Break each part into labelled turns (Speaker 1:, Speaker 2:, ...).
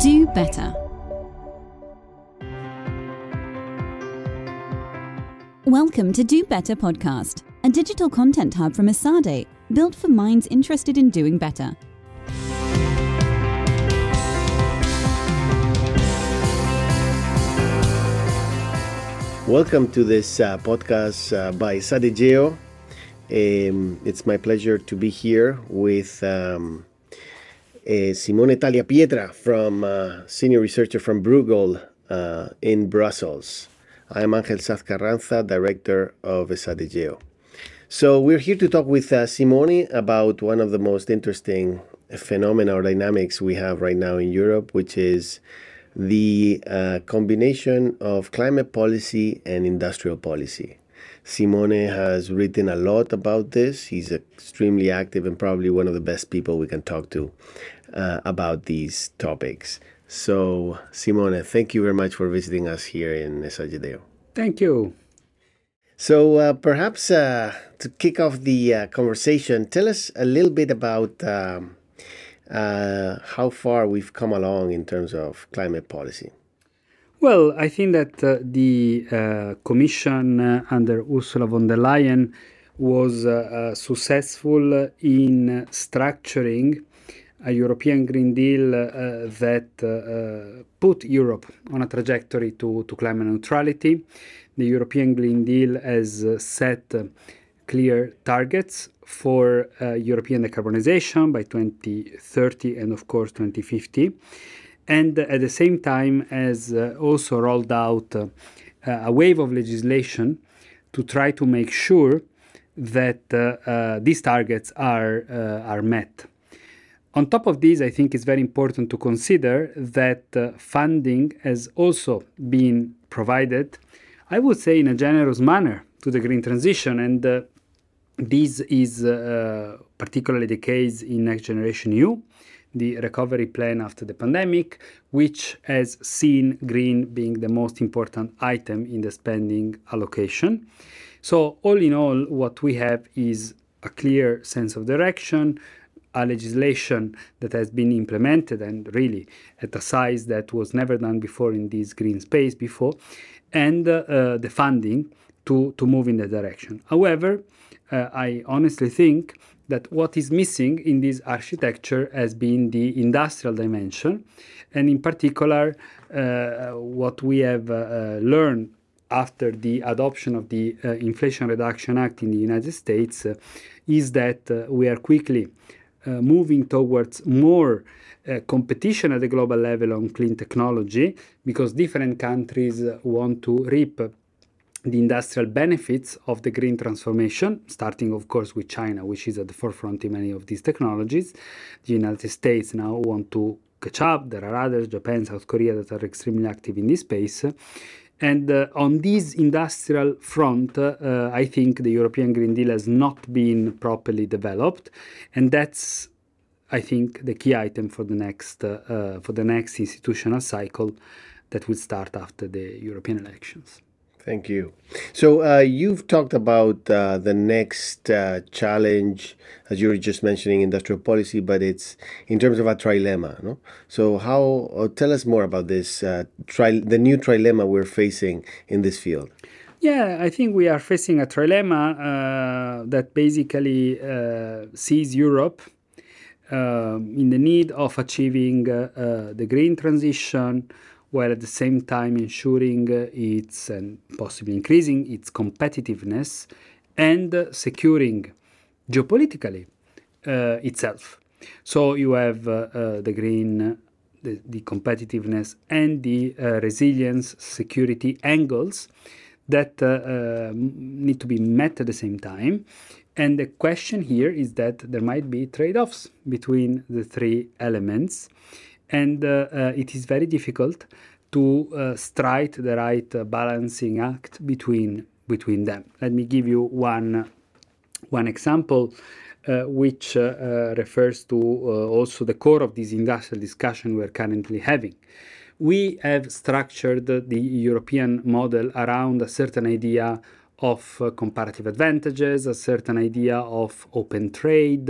Speaker 1: Do better. Welcome to Do Better podcast, a digital content hub from Esade, built for minds interested in doing better.
Speaker 2: Welcome to this uh, podcast uh, by EsadeGeo. Um, it's my pleasure to be here with um, uh, Simone Tagliapietra, from uh, senior researcher from Bruegel uh, in Brussels. I am Angel Saz Carranza, director of EsadeGeo. So we're here to talk with uh, Simone about one of the most interesting phenomena or dynamics we have right now in Europe, which is the uh, combination of climate policy and industrial policy. Simone has written a lot about this. He's extremely active and probably one of the best people we can talk to uh, about these topics. So, Simone, thank you very much for visiting us here in EsadeGeo.
Speaker 3: Thank you.
Speaker 2: So, uh, perhaps uh, to kick off the uh, conversation, tell us a little bit about um, uh, how far we've come along in terms of climate policy.
Speaker 3: Well, I think that uh, the uh, Commission uh, under Ursula von der Leyen was uh, uh, successful in structuring a European Green Deal that put Europe on a trajectory to, to climate neutrality. The European Green Deal has set clear targets for uh, European decarbonization by 2030 and, of course, 2050. And at the same time, has uh, also rolled out uh, a wave of legislation to try to make sure that uh, uh, these targets are, uh, are met. On top of this, I think it's very important to consider that funding has also been provided, I would say, in a generous manner to the green transition. And this is uh, particularly the case in Next Generation EU, the recovery plan after the pandemic, which has seen green being the most important item in the spending allocation. So, all in all, what we have is a clear sense of direction, a legislation that has been implemented and really at a size that was never done before in this green space before, and uh, the funding to, to move in that direction. However, uh, I honestly think that what is missing in this architecture has been the industrial dimension, and in particular, uh, what we have uh, uh learned after the adoption of the uh, Inflation Reduction Act in the United States uh, is that we are quickly moving towards more uh, competition at the global level on clean technology because different countries want to reap the industrial benefits of the green transformation, starting, of course, with China, which is at the forefront in many of these technologies. The United States now want to catch up. There are others, Japan, South Korea, that are extremely active in this space. And uh, on this industrial front, uh, I think the European Green Deal has not been properly developed, and that's, I think, the key item for the next uh, uh for the next institutional cycle that will start after the European elections.
Speaker 2: Thank you. So uh, you've talked about uh, the next uh, challenge, as you were just mentioning, industrial policy, but it's in terms of a trilemma. No? So how? Uh, tell us more about this uh, tri- the new trilemma we're facing in this field.
Speaker 3: Yeah, I think we are facing a trilemma uh, that basically sees Europe in the need of achieving the green transition while at the same time ensuring its and possibly increasing its competitiveness and securing geopolitically uh, itself. So you have uh, uh, the green, the, the, competitiveness, and the uh, resilience, security angles that uh, uh, need to be met at the same time. And the question here is that there might be trade offs between the three elements and uh, uh, it is very difficult to uh, strike the right balancing act between between them. Let me give you one one example. Uh, which uh, uh, refers to also the core of this industrial discussion we're currently having. We have structured the European model around a certain idea of uh, comparative advantages, a certain idea of open trade,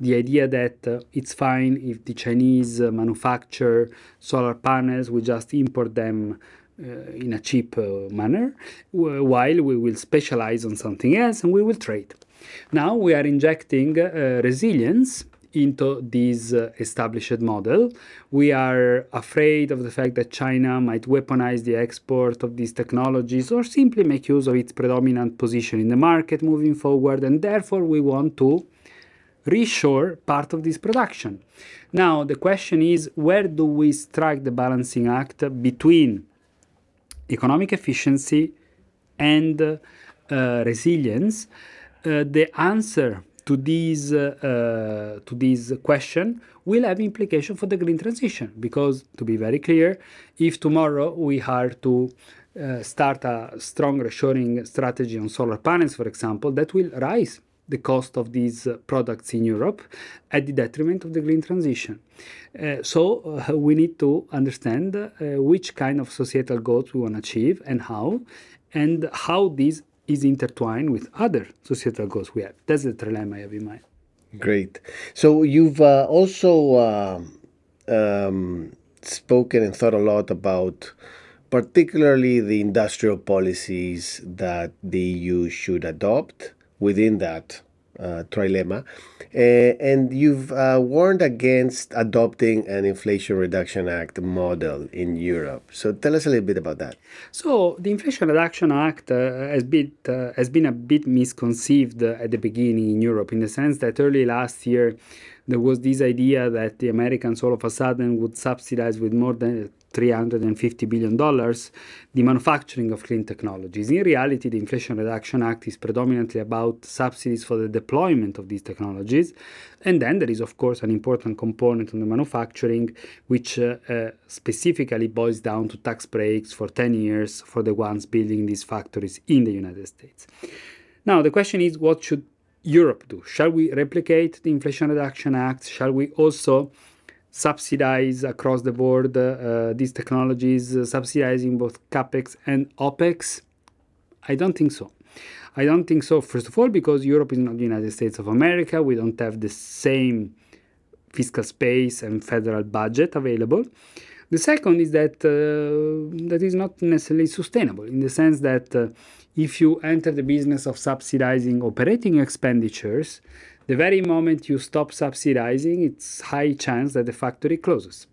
Speaker 3: the idea that uh, it's fine if the Chinese uh, manufacture solar panels, we just import them uh, in a cheap uh, manner, while we will specialize on something else and we will trade. Now we are injecting uh, resilience into this uh, established model. We are afraid of the fact that China might weaponize the export of these technologies or simply make use of its predominant position in the market moving forward, and therefore we want to reshore part of this production. Now, the question is where do we strike the balancing act between economic efficiency and uh, resilience? Uh, the answer to this uh, uh, to this question will have implication for the green transition because to be very clear if tomorrow we are to uh, start a strong reshoring strategy on solar panels for example that will rise the cost of these uh, products in Europe at the detriment of the green transition. Uh, so uh, we need to understand which kind of societal goals we want to achieve and how, and how these is intertwined with other societal goals we have. That's the trilemma I have in mind.
Speaker 2: Great. So you've uh, also uh, um, spoken and thought a lot about particularly the industrial policies that the EU should adopt within that uh, trilemma. Uh, and you've uh, warned against adopting an Inflation Reduction Act model in Europe. So tell us a little bit about that.
Speaker 3: So the Inflation Reduction Act uh, has been uh, has been a bit misconceived at the beginning in Europe, in the sense that early last year there was this idea that the Americans all of a sudden would subsidize with more than $350 billion the manufacturing of clean technologies. In reality, the Inflation Reduction Act is predominantly about subsidies for the deployment of these technologies. And then there is, of course, an important component on the manufacturing, which uh, uh, specifically boils down to tax breaks for 10 years for the ones building these factories in the United States. Now, the question is what should Europe do? Shall we replicate the Inflation Reduction Act? Shall we also subsidize across the board uh, these technologies, uh, subsidizing both capex and opex? I don't think so. I don't think so, first of all, because Europe is not the United States of America. We don't have the same fiscal space and federal budget available. The second is that uh, that is not necessarily sustainable in the sense that uh, if you enter the business of subsidizing operating expenditures, the very moment you stop subsidizing, it's high chance that the factory closes.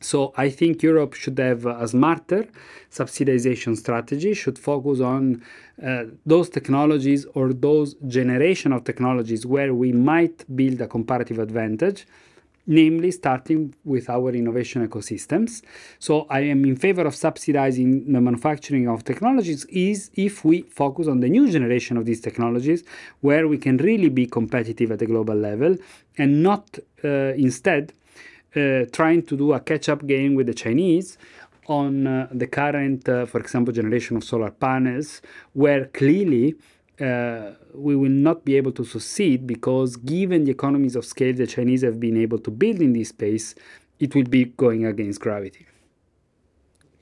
Speaker 3: So I think Europe should have a smarter subsidization strategy, should focus on uh, those technologies or those generation of technologies where we might build a comparative advantage namely starting with our innovation ecosystems. So I am in favor of subsidizing the manufacturing of technologies is if we focus on the new generation of these technologies where we can really be competitive at the global level and not uh, instead uh, trying to do a catch-up game with the Chinese on uh, the current, uh, for example, generation of solar panels, where clearly uh, we will not be able to succeed because given the economies of scale the Chinese have been able to build in this space, it will be going against gravity.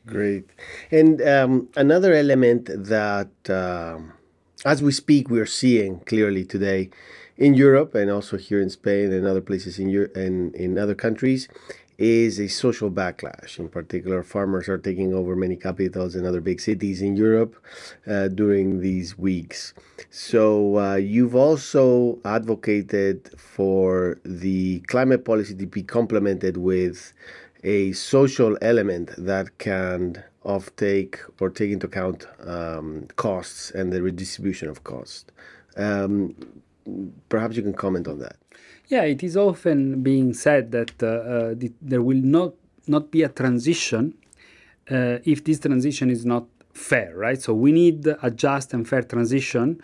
Speaker 2: Great. And um, another element that, uh, as we speak, we are seeing clearly today in Europe and also here in Spain and other places in, Europe and in other countries is a social backlash. In particular, farmers are taking over many capitals and other big cities in Europe uh, during these weeks. So, uh, you've also advocated for the climate policy to be complemented with a social element that can offtake or take into account um, costs and the redistribution of cost. Um, perhaps you can comment on that.
Speaker 3: Yeah, it is often being said that uh, uh, the, there will not not be a transition uh, if this transition is not fair, right? So we need a just and fair transition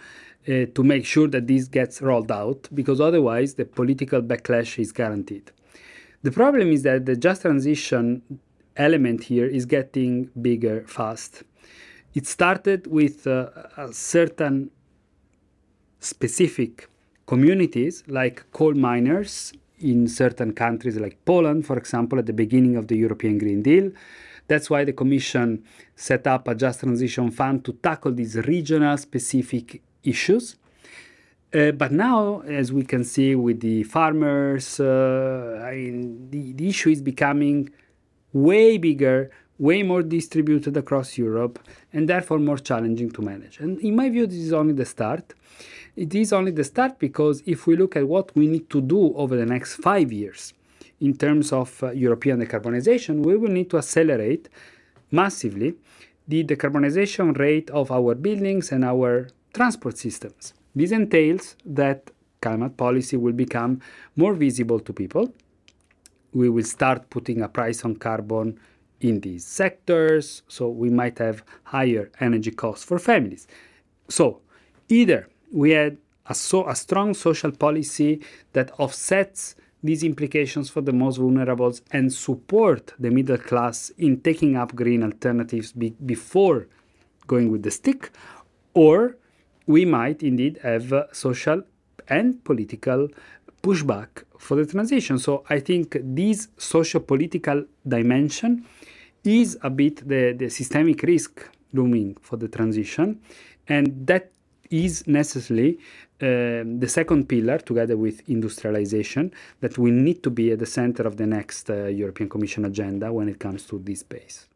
Speaker 3: uh, to make sure that this gets rolled out, because otherwise the political backlash is guaranteed. The problem is that the just transition element here is getting bigger fast. It started with uh, a certain specific communities like coal miners in certain countries like Poland, for example, at the beginning of the European Green Deal. That's why the Commission set up a Just Transition Fund to tackle these regional specific issues. Uh, but now, as we can see with the farmers, uh, I mean, the, the issue is becoming way bigger, way more distributed across Europe, and therefore more challenging to manage. And in my view, this is only the start. It is only the start because if we look at what we need to do over the next five years in terms of uh, European decarbonization, we will need to accelerate massively the decarbonization rate of our buildings and our transport systems. This entails that climate policy will become more visible to people. We will start putting a price on carbon in these sectors, so we might have higher energy costs for families. So, either we had a, so, a strong social policy that offsets these implications for the most vulnerable and support the middle class in taking up green alternatives be, before going with the stick, or we might indeed have uh, social and political pushback for the transition. So I think this social political dimension is a bit the, the systemic risk looming for the transition, and that is necessarily uh, the second pillar, together with industrialization, that will need to be at the center of the next uh, European Commission agenda when it comes to this space.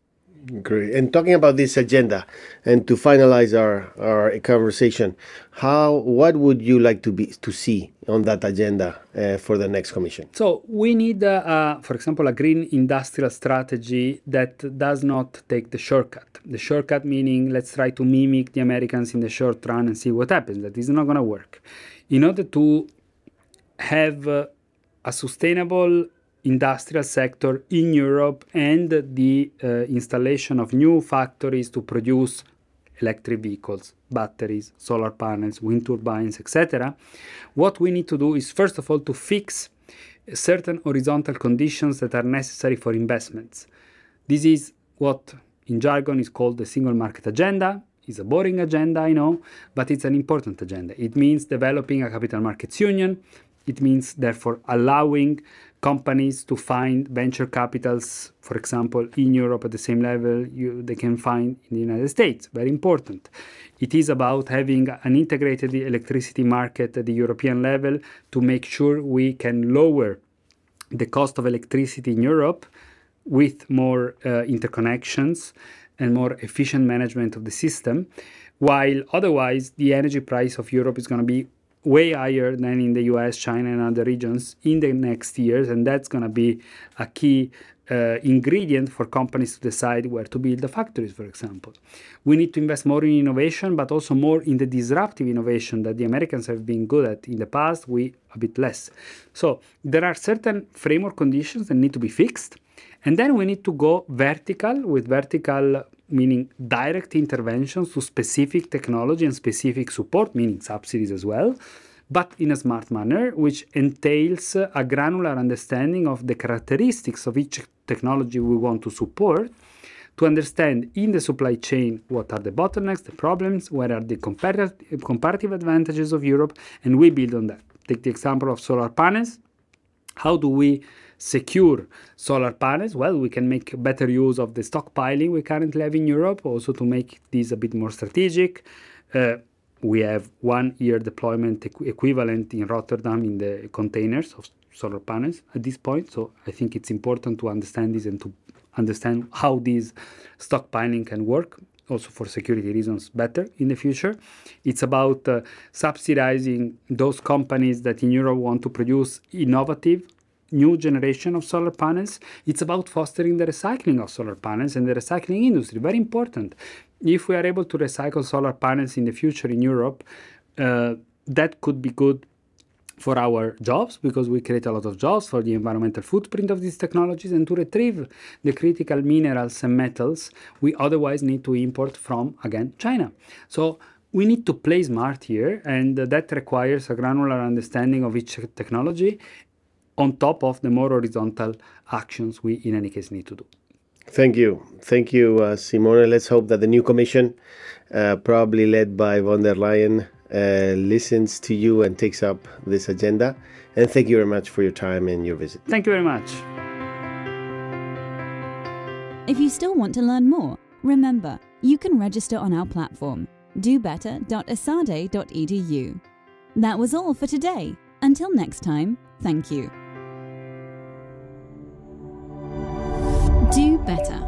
Speaker 2: Great. And talking about this agenda, and to finalize our, our conversation, how what would you like to be to see on that agenda uh, for the next commission?
Speaker 3: So we need, uh, uh, for example, a green industrial strategy that does not take the shortcut. The shortcut meaning let's try to mimic the Americans in the short run and see what happens. That is not going to work. In order to have uh, a sustainable industrial sector in Europe and the uh, installation of new factories to produce electric vehicles, batteries, solar panels, wind turbines, etc. What we need to do is first of all to fix certain horizontal conditions that are necessary for investments. This is what in jargon is called the single market agenda. It's a boring agenda, I know, but it's an important agenda. It means developing a capital markets union. It means, therefore, allowing companies to find venture capitals, for example, in Europe at the same level you, they can find in the United States. Very important. It is about having an integrated electricity market at the European level to make sure we can lower the cost of electricity in Europe with more uh, interconnections and more efficient management of the system, while otherwise the energy price of Europe is going to be way higher than in the US, China, and other regions in the next years, and that's going to be a key uh, ingredient for companies to decide where to build the factories, for example. We need to invest more in innovation, but also more in the disruptive innovation that the Americans have been good at in the past, we a bit less. So there are certain framework conditions that need to be fixed, and then we need to go vertical with vertical meaning direct interventions to specific technology and specific support, meaning subsidies as well, but in a smart manner, which entails a granular understanding of the characteristics of each technology we want to support to understand in the supply chain what are the bottlenecks, the problems, what are the comparative, comparative advantages of Europe, and we build on that. Take the example of solar panels. How do we secure solar panels, well, we can make better use of the stockpiling we currently have in Europe, also to make this a bit more strategic. Uh, we have one year deployment equ- equivalent in Rotterdam in the containers of solar panels at this point. So I think it's important to understand this and to understand how this stockpiling can work also for security reasons better in the future. It's about uh, subsidizing those companies that in Europe want to produce innovative new generation of solar panels. It's about fostering the recycling of solar panels and the recycling industry. Very important. If we are able to recycle solar panels in the future in Europe, uh, that could be good for our jobs because we create a lot of jobs for the environmental footprint of these technologies and to retrieve the critical minerals and metals we otherwise need to import from again China. So we need to play smart here and that requires a granular understanding of each technology on top of the more horizontal actions we, in any case, need to do.
Speaker 2: Thank you. Thank you, uh, Simone. Let's hope that the new commission, uh, probably led by von der Leyen, uh, listens to you and takes up this agenda. And thank you very much for your time and your visit.
Speaker 3: Thank you very much.
Speaker 1: If you still want to learn more, remember you can register on our platform dobetter.esade.edu. That was all for today. Until next time, thank you. better.